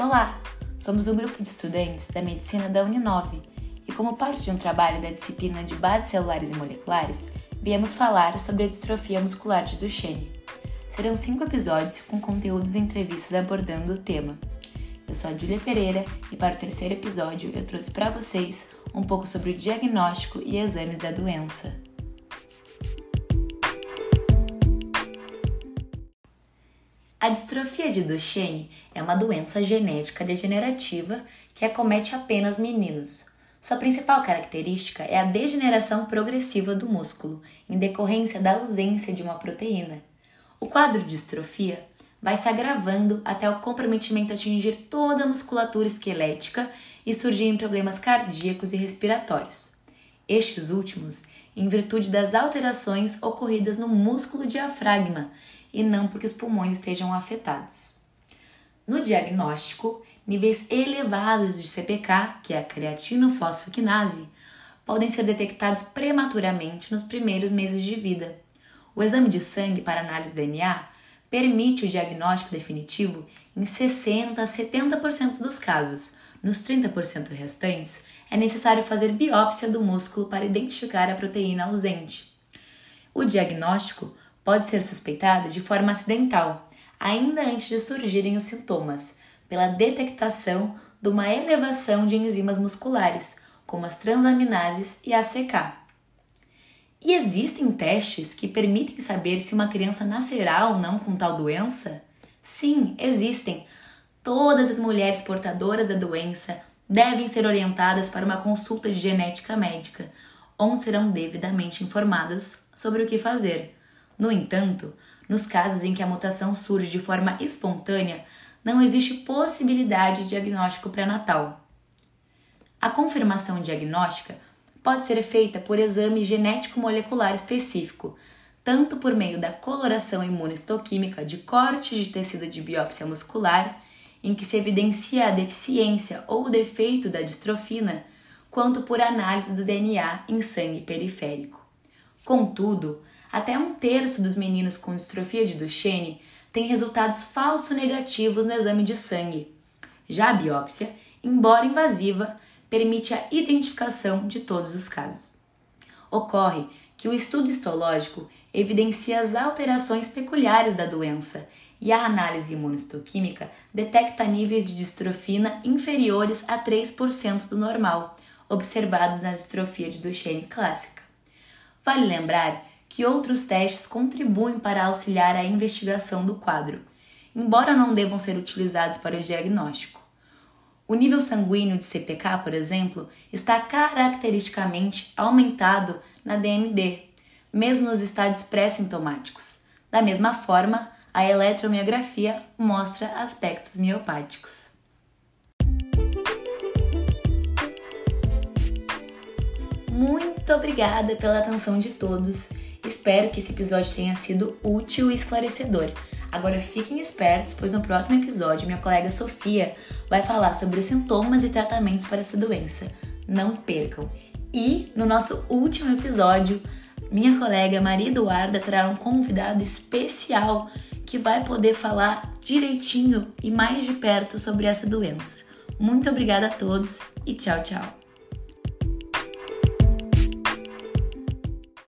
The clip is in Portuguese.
Olá, somos um grupo de estudantes da medicina da Uninove e, como parte de um trabalho da disciplina de bases celulares e moleculares, viemos falar sobre a distrofia muscular de Duchenne. Serão cinco episódios com conteúdos e entrevistas abordando o tema. Eu sou a Júlia Pereira e para o terceiro episódio eu trouxe para vocês um pouco sobre o diagnóstico e exames da doença. A distrofia de Duchenne é uma doença genética degenerativa que acomete apenas meninos. Sua principal característica é a degeneração progressiva do músculo, em decorrência da ausência de uma proteína. O quadro de distrofia vai se agravando até o comprometimento atingir toda a musculatura esquelética e surgirem problemas cardíacos e respiratórios. Estes últimos, em virtude das alterações ocorridas no músculo diafragma, e não porque os pulmões estejam afetados. No diagnóstico, níveis elevados de CPK, que é a creatinofosfoquinase, podem ser detectados prematuramente nos primeiros meses de vida. O exame de sangue para análise do DNA permite o diagnóstico definitivo em 60 a 70% dos casos. Nos 30% restantes, é necessário fazer biópsia do músculo para identificar a proteína ausente. O diagnóstico pode ser suspeitado de forma acidental, ainda antes de surgirem os sintomas, pela detectação de uma elevação de enzimas musculares, como as transaminases e a ACK. E existem testes que permitem saber se uma criança nascerá ou não com tal doença? Sim, existem. Todas as mulheres portadoras da doença devem ser orientadas para uma consulta de genética médica, onde serão devidamente informadas sobre o que fazer. No entanto, nos casos em que a mutação surge de forma espontânea, não existe possibilidade de diagnóstico pré-natal. A confirmação diagnóstica pode ser feita por exame genético-molecular específico, tanto por meio da coloração imunohistoquímica de corte de tecido de biópsia muscular, em que se evidencia a deficiência ou defeito da distrofina, quanto por análise do DNA em sangue periférico. Contudo, até um terço dos meninos com distrofia de Duchenne tem resultados falso negativos no exame de sangue. Já a biópsia, embora invasiva, permite a identificação de todos os casos. Ocorre que o estudo histológico evidencia as alterações peculiares da doença e a análise imunohistoquímica detecta níveis de distrofina inferiores a 3% do normal, observados na distrofia de Duchenne clássica. Vale lembrar que outros testes contribuem para auxiliar a investigação do quadro, embora não devam ser utilizados para o diagnóstico. O nível sanguíneo de CPK, por exemplo, está caracteristicamente aumentado na DMD, mesmo nos estádios pré-sintomáticos. Da mesma forma, a eletromiografia mostra aspectos miopáticos. Muito obrigada pela atenção de todos Espero que esse episódio tenha sido útil e esclarecedor. Agora fiquem espertos, pois no próximo episódio minha colega Sofia vai falar sobre os sintomas e tratamentos para essa doença. Não percam! E no nosso último episódio, minha colega Maria Eduarda terá um convidado especial que vai poder falar direitinho e mais de perto sobre essa doença. Muito obrigada a todos e tchau, tchau!